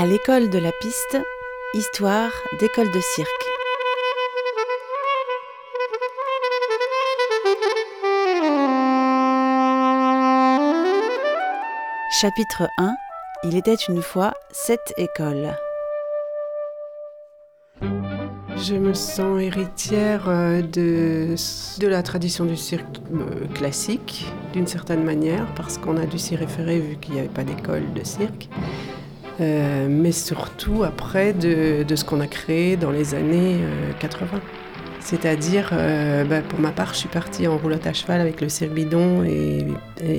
À l'école de la piste, histoire d'école de cirque. Chapitre 1 Il était une fois sept écoles. Je me sens héritière euh, de, de la tradition du cirque euh, classique, d'une certaine manière, parce qu'on a dû s'y référer vu qu'il n'y avait pas d'école de cirque. Euh, mais surtout après de, ce qu'on a créé dans les années 80. C'est-à-dire, bah, pour ma part, je suis partie en roulotte à cheval avec le cirque bidon et,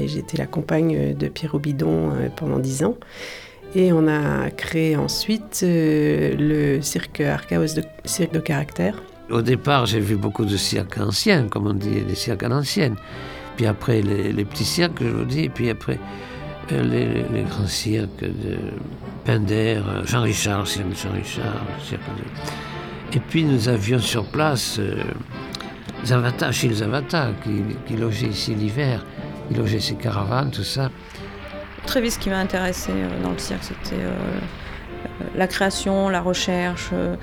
j'étais la compagne de Pierrot Bidon pendant dix ans. Et on a créé ensuite euh, le cirque Archaos, de, cirque de caractère. Au départ, j'ai vu beaucoup de cirques anciens, comme on dit, les cirques à l'ancienne. Puis après, les, petits cirques, je vous dis. Et puis après, euh, les, grands cirques de Pinder, euh, Jean-Richard, cirque de Jean-Richard, cirque de... Et puis nous avions sur place euh, Zavata, Gilles Zavata, qui, logeait ici l'hiver. Il logeait ses caravanes, tout ça. Très vite, ce qui m'a intéressé euh, dans le cirque, c'était euh, euh, la création, la recherche, de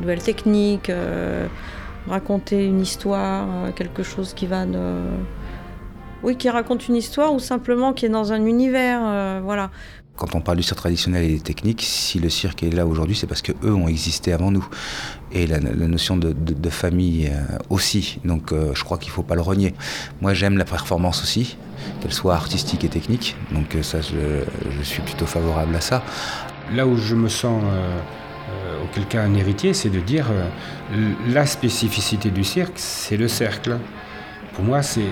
nouvelles techniques, raconter une histoire, quelque chose qui va de... Oui, qui raconte une histoire ou simplement qui est dans un univers, voilà. Quand on parle du cirque traditionnel et des techniques, si le cirque est là aujourd'hui, c'est parce que eux ont existé avant nous. Et la, notion de, famille aussi. Donc je crois qu'il ne faut pas le renier. Moi j'aime la performance aussi qu'elle soit artistique et technique. Donc euh, ça, je, suis plutôt favorable à ça. Là où je me sens euh, euh, auquel cas un héritier, c'est de dire la spécificité du cirque, c'est le cercle. Pour moi, c'est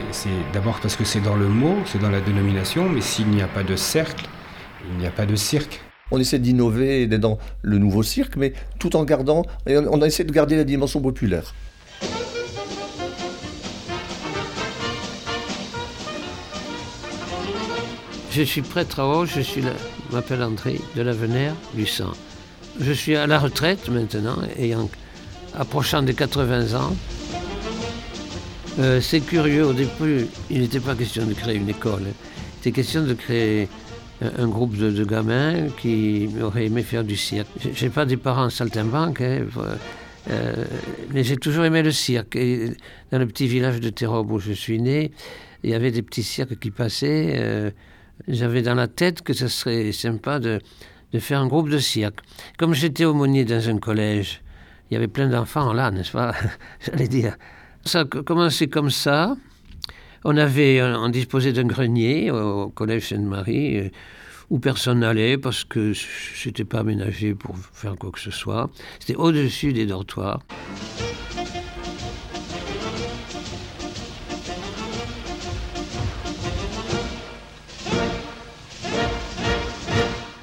d'abord parce que c'est dans le mot, c'est dans la dénomination, mais s'il n'y a pas de cercle, il n'y a pas de cirque. On essaie d'innover et d'être dans le nouveau cirque, mais tout en gardant, on a essayé de garder la dimension populaire. Je suis prêtre à haut, je suis m'appelle André de l'Avenir du sang. Je suis à la retraite maintenant, ayant approchant des 80 ans. Euh, c'est curieux, au début, il n'était pas question de créer une école. Il était question de créer un, groupe de, gamins qui auraient aimé faire du cirque. Je n'ai pas des parents saltimbanques, hein, euh, mais j'ai toujours aimé le cirque. Dans le petit village de Terrob où je suis né, il y avait des petits cirques qui passaient. Euh, j'avais dans la tête que ce serait sympa de, de faire un groupe de cirque. Comme j'étais aumônier dans un collège, il y avait plein d'enfants là, n'est-ce pas? J'allais dire. Ça a commencé comme ça? On avait, on disposait d'un grenier au collège Sainte-Marie euh, où personne n'allait parce que c'était pas aménagé pour faire quoi que ce soit. C'était au-dessus des dortoirs.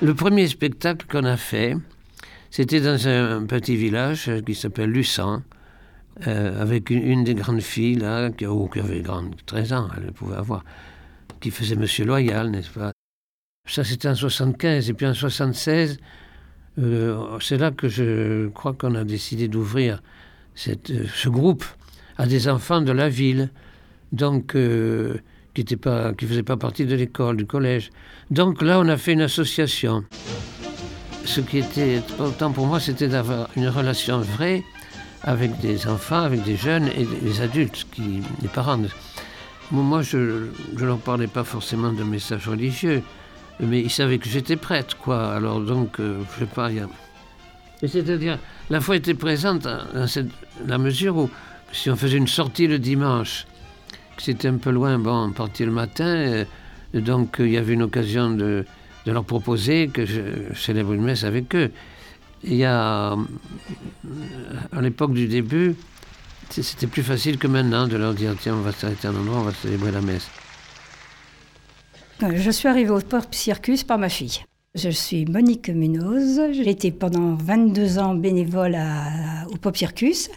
Le premier spectacle qu'on a fait, c'était dans un petit village qui s'appelle Luçan, euh, avec une, des grandes filles là, qui, oh, avait 13 ans, elle pouvait avoir, qui faisait Monsieur Loyal, n'est-ce pas? Ça, c'était en 75. Et puis en 76, euh, c'est là que je crois qu'on a décidé d'ouvrir euh, ce groupe à des enfants de la ville. Donc, qui ne faisait pas partie de l'école, du collège. Donc là, on a fait une association. Ce qui était important pour moi, c'était d'avoir une relation vraie avec des enfants, avec des jeunes et des adultes, qui, les parents. Moi, je ne leur parlais pas forcément de messages religieux, mais ils savaient que j'étais prêtre, quoi. Alors donc, euh, je sais pas, y a... C'est-à-dire, la foi était présente dans la mesure où, si on faisait une sortie le dimanche, c'était un peu loin, bon, on partit le matin, euh, donc il y avait une occasion de, leur proposer que je célèbre une messe avec eux. Il y a, euh, à l'époque du début, c'était plus facile que maintenant de leur dire tiens, on va s'arrêter à un endroit, on va célébrer la messe. Euh, je suis arrivée au Pop Circus par ma fille. Je suis Monique Munoz. J'ai été pendant 22 ans bénévole au Pop Circus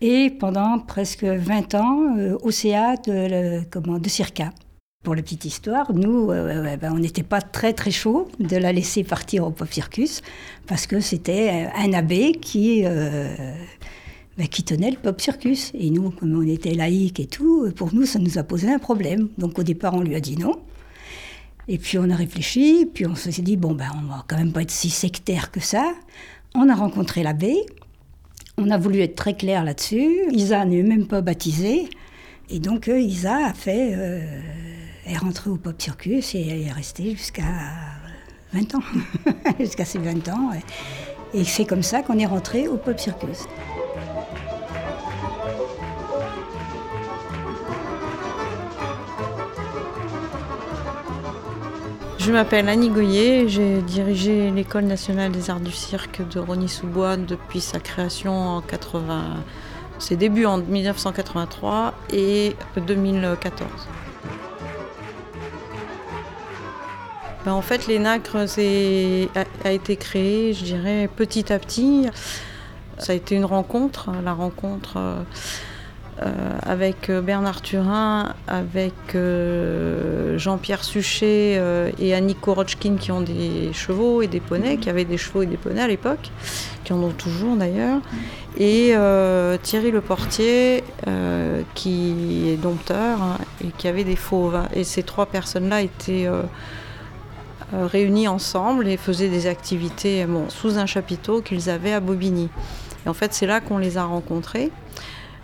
et pendant presque 20 ans euh, au CA de, comment, de Circa. Pour la petite histoire, nous, euh, ben, on n'était pas très très chaud de la laisser partir au Pop Circus parce que c'était un abbé qui, euh, ben, qui tenait le Pop Circus. Et nous, comme on était laïcs et tout, pour nous, ça nous a posé un problème. Donc au départ, on lui a dit non. Et puis on a réfléchi, puis on s'est dit, bon, ben, on va quand même pas être si sectaire que ça. On a rencontré l'abbé, on a voulu être très clair là-dessus. Isa n'est même pas baptisée. Et donc euh, Isa a fait, euh, est rentrée au Pop Circus et elle est restée jusqu'à 20 ans, jusqu'à ses 20 ans. Et c'est comme ça qu'on est rentré au Pop Circus. Je m'appelle Annie Goyer, j'ai dirigé l'École nationale des arts du cirque de Rony-sous-Bois depuis sa création en 80, ses débuts en 1983 et 2014. Ben, en fait, l'ENACRE a, a été créé, je dirais, petit à petit. Ça a été une rencontre, la rencontre euh, avec euh, Bernard Turin, avec euh, Jean-Pierre Suchet et Annie Korochkin qui ont des chevaux et des poneys, qui avaient des chevaux et des poneys à l'époque, qui en ont toujours d'ailleurs, et Thierry Le Portier qui est dompteur hein, et qui avait des fauves. Et ces trois personnes-là étaient réunies ensemble et faisaient des activités sous un chapiteau qu'ils avaient à Bobigny. Et en fait, c'est là qu'on les a rencontrés.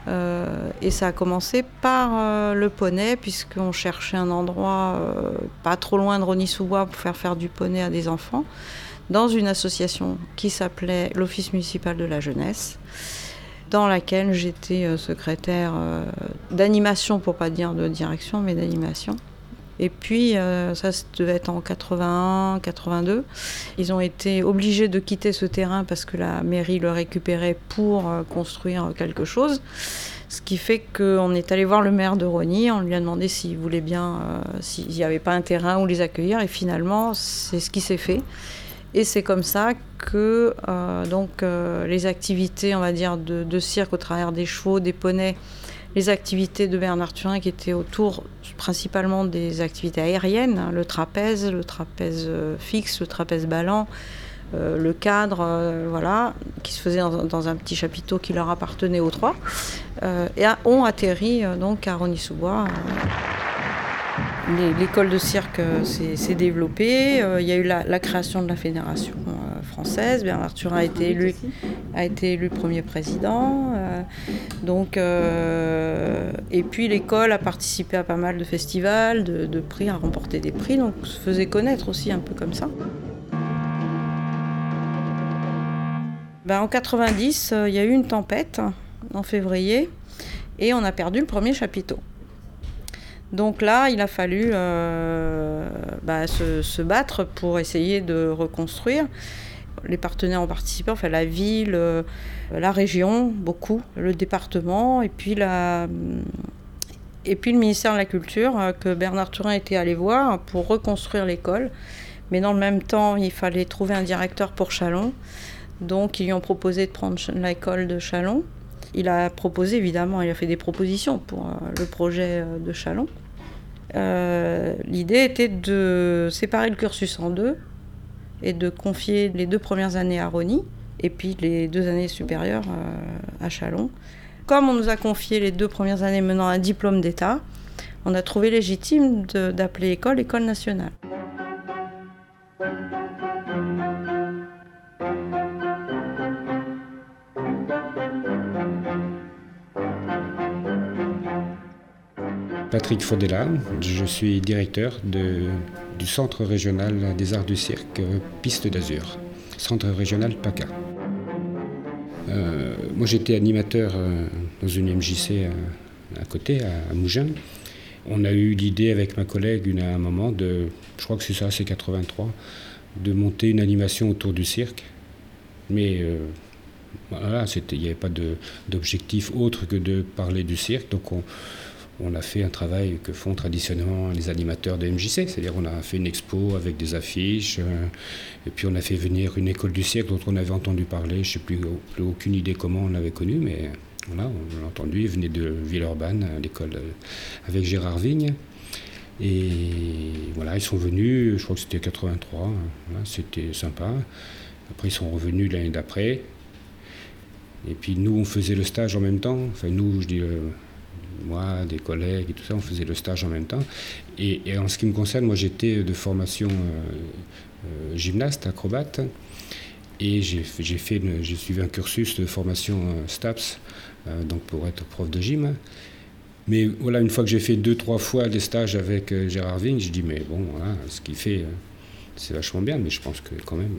Euh, et ça a commencé par euh, le poney, puisqu'on cherchait un endroit euh, pas trop loin de Rony-sous-Bois pour faire faire du poney à des enfants, dans une association qui s'appelait l'Office municipal de la jeunesse, dans laquelle j'étais secrétaire d'animation, pour pas dire de direction, mais d'animation. Et puis, euh, ça, devait être en 81, 82. Ils ont été obligés de quitter ce terrain parce que la mairie le récupérait pour euh, construire quelque chose. Ce qui fait qu'on est allé voir le maire de Rony, on lui a demandé s'il voulait bien, euh, s'il n'y avait pas un terrain où les accueillir. Et finalement, c'est ce qui s'est fait. Et c'est comme ça que donc, les activités, on va dire, de, de cirque au travers des chevaux, des poneys, les activités de Bernard Turin qui étaient autour principalement des activités aériennes, hein, le trapèze, le trapèze euh, fixe, le trapèze ballant, euh, le cadre, euh, voilà, qui se faisait dans, un petit chapiteau qui leur appartenait aux trois, et ont atterri donc à Rony-sous-Bois. L'école de cirque s'est développée. Il y a eu la, création de la fédération française. Bernard Turin a été élu, a été élu premier président. donc, et puis l'école a participé à pas mal de festivals, de, prix, a remporté des prix, donc se faisait connaître aussi un peu comme ça. Ben, en 90, il y a eu une tempête en février et on a perdu le premier chapiteau. Donc là, il a fallu euh, bah, se, battre pour essayer de reconstruire. Les partenaires ont participé, enfin la ville, euh, la région, beaucoup, le département, et puis, la, et puis le ministère de la Culture, euh, que Bernard Turin était allé voir pour reconstruire l'école. Mais dans le même temps, il fallait trouver un directeur pour Chalon. Donc ils lui ont proposé de prendre l'école de Chalon. Il a proposé, évidemment, il a fait des propositions pour euh, le projet de Chalon. L'idée était de séparer le cursus en deux et de confier les deux premières années à Rony et puis les deux années supérieures à Chalon. Comme on nous a confié les deux premières années menant un diplôme d'État, on a trouvé légitime d'appeler l'école école nationale. Patrick Faudela, je suis directeur du Centre régional des arts du cirque Piste d'Azur, Centre régional PACA. Euh, moi j'étais animateur euh, dans une MJC à, côté, à, Mougins. On a eu l'idée avec ma collègue à un moment de, je crois que c'est ça, c'est 83, de monter une animation autour du cirque. Mais euh, voilà, il n'y avait pas d'objectif autre que de parler du cirque. Donc on, on a fait un travail que font traditionnellement les animateurs de MJC, c'est-à-dire on a fait une expo avec des affiches, euh, et puis on a fait venir une école du siècle dont on avait entendu parler, je ne sais plus, aucune idée comment on l'avait connue, mais voilà, on l'a entendu, il venait de Villeurbanne, l'école euh, avec Gérard Vigne. Et voilà, ils sont venus, je crois que c'était 83, c'était sympa. Après, ils sont revenus l'année d'après. Et puis nous, on faisait le stage en même temps. Enfin, nous, je dis, euh, moi, des collègues et tout ça, on faisait le stage en même temps. Et, en ce qui me concerne, moi j'étais de formation gymnaste, acrobate. Et j'ai fait, j'ai suivi un cursus de formation STAPS, donc pour être prof de gym. Mais voilà, une fois que j'ai fait deux, trois fois des stages avec Gérard Vigne, je dis, mais bon, voilà, ce qu'il fait, c'est vachement bien, mais je pense que quand même,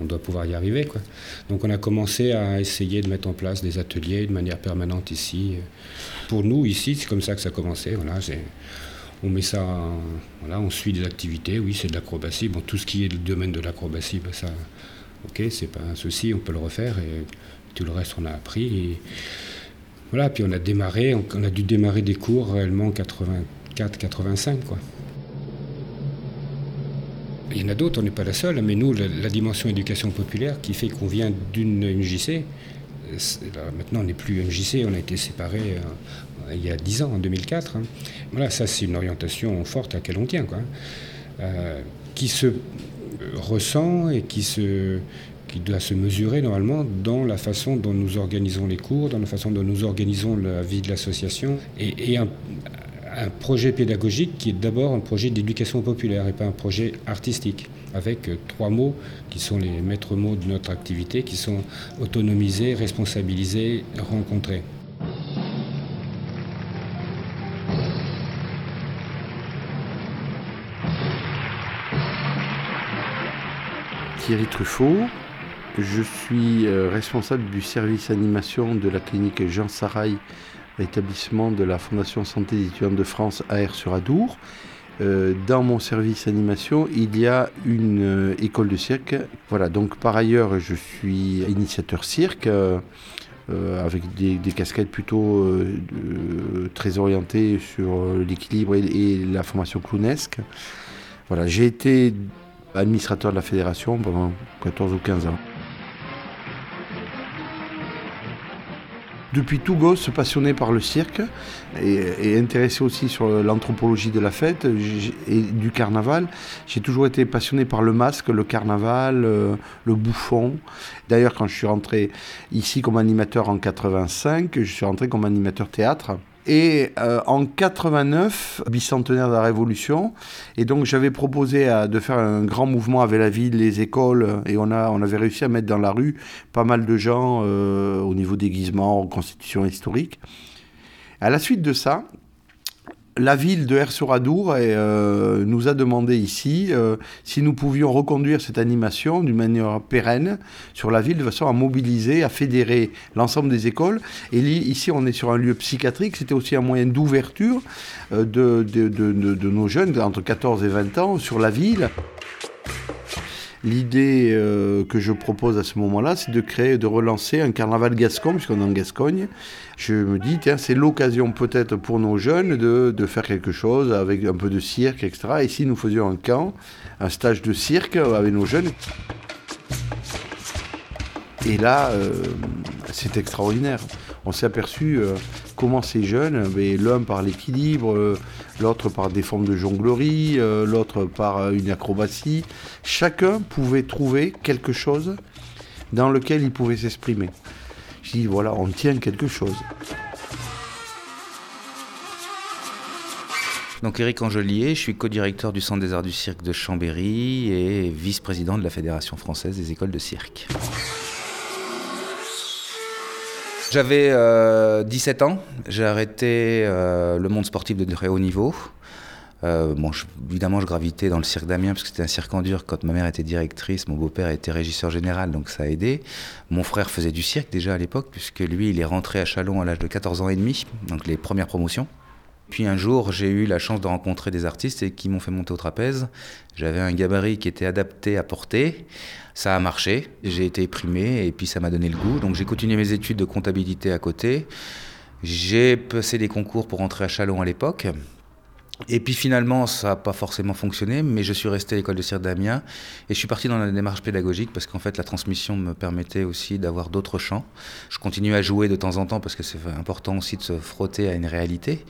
on doit pouvoir y arriver. Quoi. Donc on a commencé à essayer de mettre en place des ateliers de manière permanente ici. Pour nous, ici, c'est comme ça que ça a commencé. Voilà, on met ça, voilà, on suit des activités, oui, c'est de l'acrobatie. Bon, tout ce qui est le domaine de l'acrobatie, ben ça, ok, c'est pas un souci, on peut le refaire. Et tout le reste, on a appris. Et, voilà, puis on a démarré, on, a dû démarrer des cours réellement en 84-85, quoi. Il y en a d'autres, on n'est pas la seule, mais nous, la, dimension éducation populaire qui fait qu'on vient d'une MJC, maintenant on n'est plus MJC, on a été séparés euh, il y a 10 ans, en 2004. Hein. Voilà, ça c'est une orientation forte à laquelle on tient, quoi, hein. euh, qui se ressent et qui, se, qui doit se mesurer normalement dans la façon dont nous organisons les cours, dans la façon dont nous organisons la vie de l'association, et, un projet pédagogique qui est d'abord un projet d'éducation populaire et pas un projet artistique, avec euh, trois mots qui sont les maîtres mots de notre activité, qui sont autonomiser, responsabiliser, rencontrer. Thierry Truffaut, je suis euh, responsable du service animation de la clinique Jean Sarail établissement de la Fondation Santé des étudiants de France AR sur Adour. Euh, dans mon service animation, il y a une euh, école de cirque. Voilà, donc par ailleurs, je suis initiateur cirque. Euh, avec des, casquettes plutôt très orientées sur l'équilibre et, et, la formation clownesque. Voilà, j'ai été administrateur de la fédération pendant 14 ou 15 ans. Depuis tout gosse passionné par le cirque et, intéressé aussi sur l'anthropologie de la fête et du carnaval. J'ai toujours été passionné par le masque, le carnaval, euh, le bouffon. D'ailleurs, quand je suis rentré ici comme animateur en 85, je suis rentré comme animateur théâtre. Et euh, en 89, bicentenaire de la Révolution, et donc j'avais proposé de faire un grand mouvement avec la ville, les écoles, et on, a, on avait réussi à mettre dans la rue pas mal de gens euh, au niveau déguisement, reconstitution historique. À la suite de ça, la ville de Her-sur-Adour euh, nous a demandé ici euh, si nous pouvions reconduire cette animation d'une manière pérenne sur la ville de façon à mobiliser, à fédérer l'ensemble des écoles. Et ici, on est sur un lieu psychiatrique. C'était aussi un moyen d'ouverture euh, de, de, nos jeunes entre 14 et 20 ans sur la ville. L'idée euh, que je propose à ce moment-là, c'est de créer, de relancer un carnaval gascon, puisqu'on est en Gascogne. Je me dis, tiens, c'est l'occasion peut-être pour nos jeunes de, faire quelque chose avec un peu de cirque, etc. Et si nous faisions un camp, un stage de cirque avec nos jeunes. Et là, euh, c'est extraordinaire. On s'est aperçu euh, comment ces jeunes, l'un par l'équilibre, euh, l'autre par des formes de jonglerie, l'autre par une acrobatie, chacun pouvait trouver quelque chose dans lequel il pouvait s'exprimer. Je dis, voilà, on tient quelque chose. Donc Eric Angelier, je suis co-directeur du Centre des Arts du Cirque de Chambéry et vice-président de la Fédération française des écoles de cirque. J'avais 17 euh, ans, j'ai arrêté euh, le monde sportif de très haut niveau. Euh, bon, évidemment, je gravitais dans le cirque d'Amiens parce que c'était un cirque en dur. Quand ma mère était directrice, mon beau-père était régisseur général, donc ça a aidé. Mon frère faisait du cirque déjà à l'époque, puisque lui, il est rentré à Chalon à l'âge de 14 ans et demi, donc les premières promotions. Puis un jour, j'ai eu la chance de rencontrer des artistes et qui m'ont fait monter au trapèze. J'avais un gabarit qui était adapté à porter. Ça a marché, j'ai été primé et puis ça m'a donné le goût. Donc j'ai continué mes études de comptabilité à côté. J'ai passé des concours pour entrer à Chalon à l'époque. Et puis finalement, ça n'a pas forcément fonctionné, mais je suis resté à l'école de cirque d'Amiens et je suis parti dans la démarche pédagogique parce qu'en fait, la transmission me permettait aussi d'avoir d'autres champs. Je continue à jouer de temps en temps parce que c'est important aussi de se frotter à une réalité.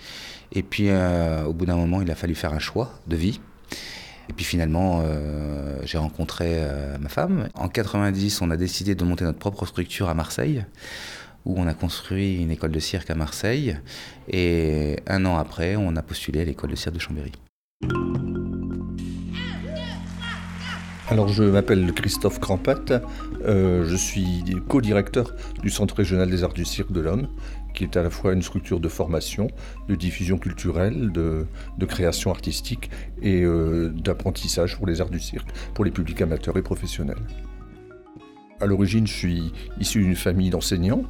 Et puis, euh, au bout d'un moment, il a fallu faire un choix de vie. Et puis finalement, euh, j'ai rencontré euh, ma femme. En 90, on a décidé de monter notre propre structure à Marseille. Où on a construit une école de cirque à Marseille. Et un an après, on a postulé à l'école de cirque de Chambéry. Alors je m'appelle Christophe Crampat, euh, je suis co-directeur du Centre régional des arts du cirque de l'homme, qui est à la fois une structure de formation, de diffusion culturelle, de, création artistique et euh, d'apprentissage pour les arts du cirque, pour les publics amateurs et professionnels. À l'origine, je suis issu d'une famille d'enseignants,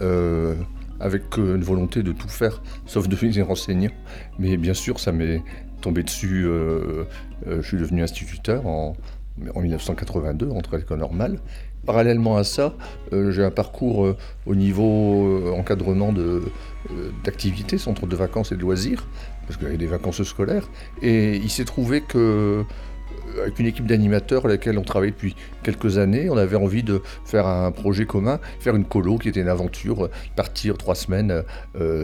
euh, avec une volonté de tout faire, sauf de devenir enseignant. Mais bien sûr, ça m'est tombé dessus. je suis devenu instituteur en, en 1982, entre l'école normale. Parallèlement à ça, euh, j'ai un parcours euh, au niveau euh, encadrement d'activités, centre de vacances et de loisirs, parce qu'il y a des vacances scolaires. Et il s'est trouvé que avec une équipe d'animateurs à laquelle on travaille depuis quelques années. On avait envie de faire un projet commun, faire une colo qui était une aventure, partir trois semaines,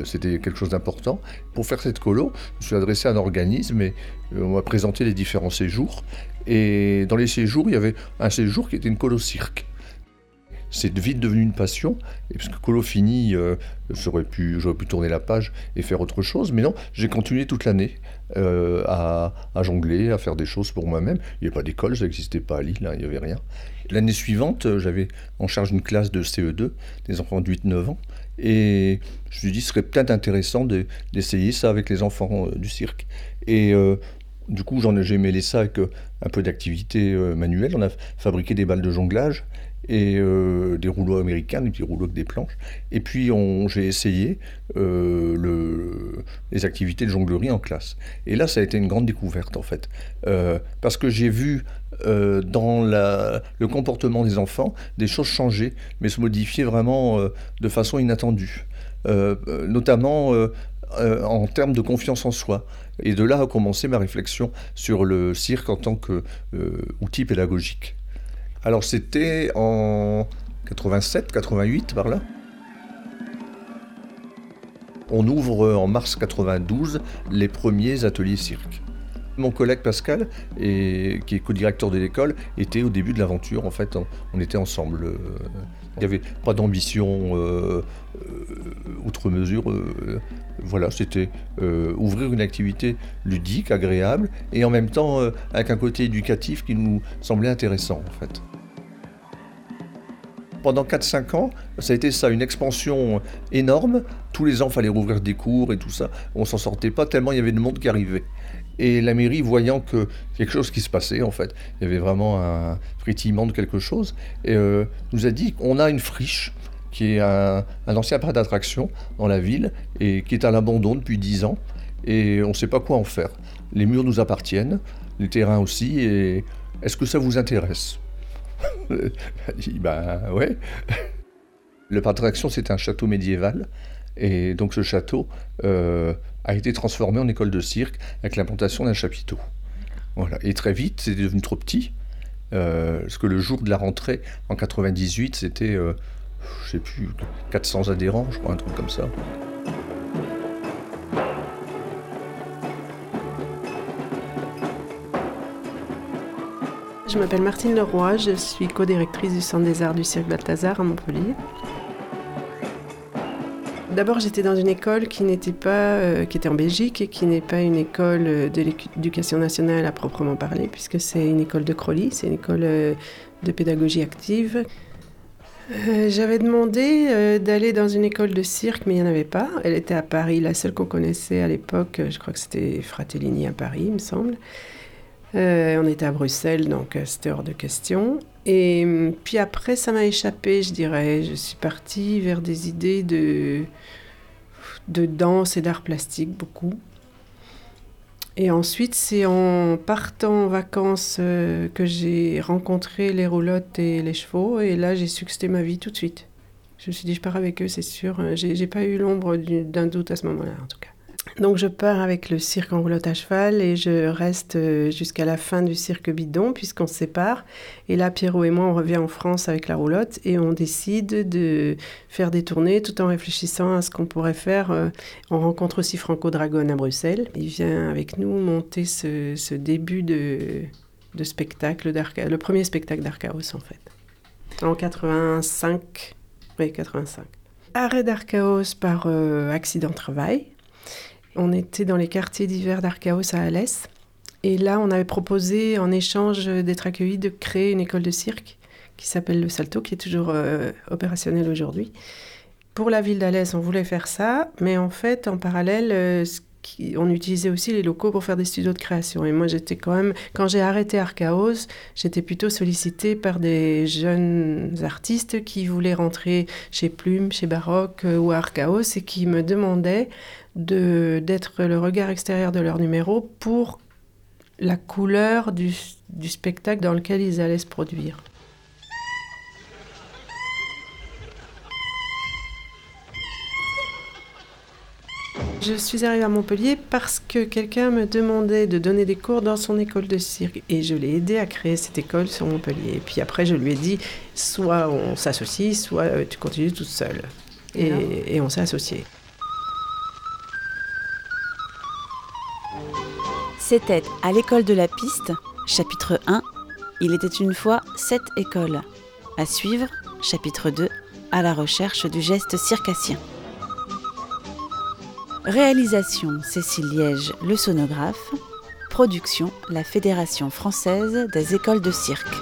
c'était quelque chose d'important. Pour faire cette colo, je me suis adressé à un organisme et on m'a présenté les différents séjours. Et dans les séjours, il y avait un séjour qui était une colo cirque. C'est vite devenu une passion, et parce que colo fini, euh, j'aurais pu, tourner la page et faire autre chose, mais non, j'ai continué toute l'année euh, à, jongler, à faire des choses pour moi-même. Il n'y avait pas d'école, ça n'existait pas à Lille, hein, il n'y avait rien. L'année suivante, euh, j'avais en charge une classe de CE2, des enfants de 8-9 ans, et je me suis dit, ce serait peut-être intéressant d'essayer ça avec les enfants du cirque. Et du coup, j'ai mêlé ça avec euh, un peu d'activité euh, manuelle. On a fabriqué des balles de jonglage et euh, des rouleaux américains, des petits rouleaux avec des planches. Et puis j'ai essayé les activités de jonglerie en classe. Et là, ça a été une grande découverte en fait, parce que j'ai vu dans le comportement des enfants des choses changer, mais se modifier vraiment de façon inattendue. notamment en termes de confiance en soi. Et de là a commencé ma réflexion sur le cirque en tant qu'outil euh, pédagogique. Alors c'était en 87, 88 par là. On ouvre en mars 92 les premiers ateliers cirque. Mon collègue Pascal, qui est co-directeur de l'école, était au début de l'aventure. En fait, on, était ensemble. Euh, il n'y avait pas d'ambition euh, outre mesure voilà, c'était euh, ouvrir une activité ludique, agréable, et en même temps euh, avec un côté éducatif qui nous semblait intéressant en fait. Pendant 4-5 ans, ça a été ça, une expansion énorme. Tous les ans, il fallait rouvrir des cours et tout ça. On s'en sortait pas tellement il y avait de monde qui arrivait. Et la mairie, voyant que quelque chose qui se passait, en fait, il y avait vraiment un frétillement de quelque chose, euh, nous a dit qu'on a une friche qui est un, ancien parc d'attraction dans la ville et qui est à l'abandon depuis 10 ans. Et on ne sait pas quoi en faire. Les murs nous appartiennent, les terrains aussi. Et est-ce que ça vous intéresse? dit ben ouais. Le parc d'attraction, c'est un château médiéval. Et donc ce château euh, a été transformé en école de cirque avec l'implantation d'un chapiteau. Et très vite, c'est devenu trop petit. Euh, parce que le jour de la rentrée, en 98, c'était euh, je sais plus, 400 adhérents, je crois, un truc comme ça. Je m'appelle Martine Leroy, je suis co-directrice du Centre des Arts du Cirque Balthazar à Montpellier. D'abord, j'étais dans une école qui n'était pas, euh, qui était en Belgique et qui n'est pas une école de l'éducation nationale à proprement parler, puisque c'est une école de Crolly, c'est une école euh, de pédagogie active euh, j'avais demandé euh, d'aller dans une école de cirque, mais il n'y en avait pas. Elle était à Paris, la seule qu'on connaissait à l'époque, euh, je crois que c'était Fratellini à Paris, il me semble. On était à Bruxelles, donc c'était hors de question. Et hum, puis après, ça m'a échappé, je dirais. Je suis partie vers des idées de, de danse et d'art plastique, beaucoup. Et ensuite, c'est en partant en vacances euh, que j'ai rencontré les roulottes et les chevaux. Et là, j'ai su ma vie tout de suite. Je me suis dit, je pars avec eux, c'est sûr. J'ai pas eu l'ombre d'un doute à ce moment-là, en tout cas. Donc je pars avec le cirque en à cheval et je reste euh, jusqu'à la fin du cirque bidon puisqu'on se sépare. Et là, Pierrot et moi, on revient en France avec la roulotte et on décide de faire des tournées tout en réfléchissant à ce qu'on pourrait faire. Euh, on rencontre aussi Franco Dragon à Bruxelles. Il vient avec nous monter ce, début de, de spectacle, le premier spectacle d'Archaos en fait. En 85, oui 85. Arrêt d'Archaos par euh, accident de travail. On était dans les quartiers d'hiver d'Archaos à Alès. Et là, on avait proposé, en échange d'être accueillis, de créer une école de cirque qui s'appelle le Salto, qui est toujours euh, opérationnelle aujourd'hui. Pour la ville d'Alès, on voulait faire ça, mais en fait, en parallèle, euh, on utilisait aussi les locaux pour faire des studios de création. Et moi, j'étais quand même, quand j'ai arrêté Archaos, j'étais plutôt sollicitée par des jeunes artistes qui voulaient rentrer chez Plume, chez Baroque euh, ou Archaos et qui me demandaient d'être le regard extérieur de leur numéro pour la couleur du spectacle dans lequel ils allaient se produire. Je suis arrivée à Montpellier parce que quelqu'un me demandait de donner des cours dans son école de cirque et je l'ai aidé à créer cette école sur Montpellier. Et puis après, je lui ai dit soit on s'associe, soit euh, tu continues toute seule. Et, et on s'est associés. C'était à l'école de la piste, chapitre 1. Il était une fois sept écoles. À suivre, chapitre 2, à la recherche du geste circassien. Réalisation Cécile Liège, le sonographe. Production La Fédération française des écoles de cirque.